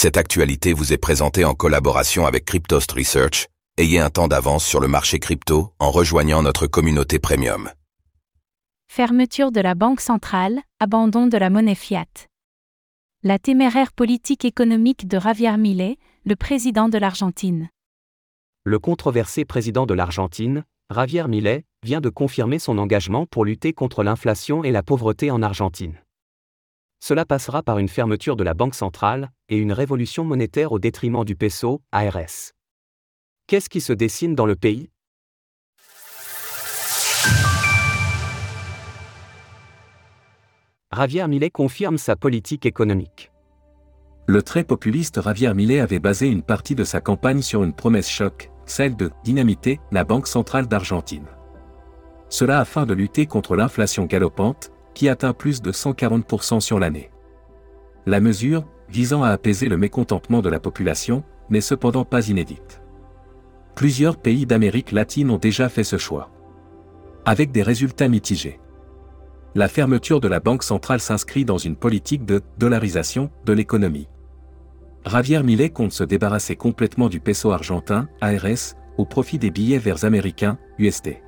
Cette actualité vous est présentée en collaboration avec Cryptost Research. Ayez un temps d'avance sur le marché crypto en rejoignant notre communauté premium. Fermeture de la Banque centrale, abandon de la monnaie fiat. La téméraire politique économique de Javier Milei, le président de l'Argentine. Le controversé président de l'Argentine, Javier Milei, vient de confirmer son engagement pour lutter contre l'inflation et la pauvreté en Argentine. Cela passera par une fermeture de la Banque centrale et une révolution monétaire au détriment du peso, ARS. Qu'est-ce qui se dessine dans le pays? Javier Milei confirme sa politique économique. Le très populiste Javier Milei avait basé une partie de sa campagne sur une promesse choc, celle de dynamiter la Banque centrale d'Argentine. Cela afin de lutter contre l'inflation galopante, qui atteint plus de 140% sur l'année. La mesure, visant à apaiser le mécontentement de la population, n'est cependant pas inédite. Plusieurs pays d'Amérique latine ont déjà fait ce choix. Avec des résultats mitigés. La fermeture de la Banque centrale s'inscrit dans une politique de dollarisation de l'économie. Javier Millet compte se débarrasser complètement du peso argentin, ARS, au profit des billets verts américains, USD.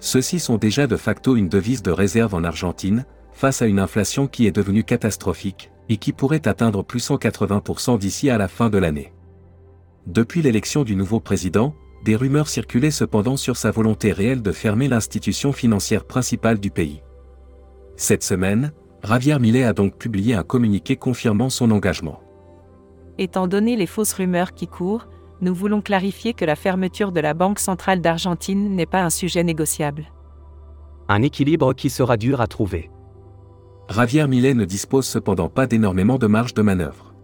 Ceux-ci sont déjà de facto une devise de réserve en Argentine, face à une inflation qui est devenue catastrophique, et qui pourrait atteindre plus 180% d'ici à la fin de l'année. Depuis l'élection du nouveau président, des rumeurs circulaient cependant sur sa volonté réelle de fermer l'institution financière principale du pays. Cette semaine, Javier Millet a donc publié un communiqué confirmant son engagement. Étant donné les fausses rumeurs qui courent, nous voulons clarifier que la fermeture de la Banque centrale d'Argentine n'est pas un sujet négociable. Un équilibre qui sera dur à trouver. Javier Millet ne dispose cependant pas d'énormément de marge de manœuvre.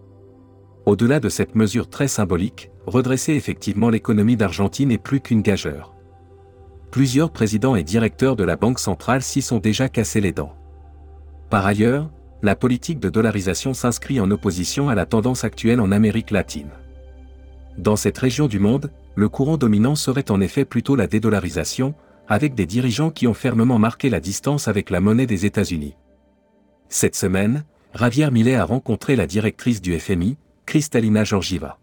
Au-delà de cette mesure très symbolique, redresser effectivement l'économie d'Argentine est plus qu'une gageure. Plusieurs présidents et directeurs de la Banque centrale s'y sont déjà cassés les dents. Par ailleurs, la politique de dollarisation s'inscrit en opposition à la tendance actuelle en Amérique latine. Dans cette région du monde, le courant dominant serait en effet plutôt la dédollarisation, avec des dirigeants qui ont fermement marqué la distance avec la monnaie des États-Unis. Cette semaine, Javier Millet a rencontré la directrice du FMI, Kristalina Georgieva.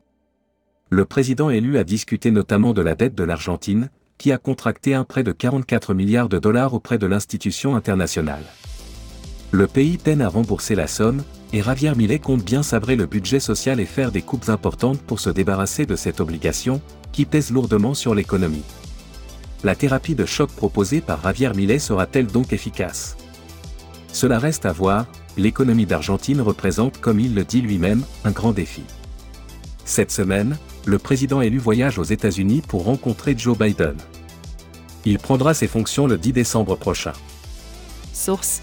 Le président élu a discuté notamment de la dette de l'Argentine, qui a contracté un prêt de 44 milliards de dollars auprès de l'institution internationale. Le pays peine à rembourser la somme, et Javier Millet compte bien sabrer le budget social et faire des coupes importantes pour se débarrasser de cette obligation, qui pèse lourdement sur l'économie. La thérapie de choc proposée par Javier Millet sera-t-elle donc efficace? Cela reste à voir, l'économie d'Argentine représente, comme il le dit lui-même, un grand défi. Cette semaine, le président élu voyage aux États-Unis pour rencontrer Joe Biden. Il prendra ses fonctions le 10 décembre prochain. Source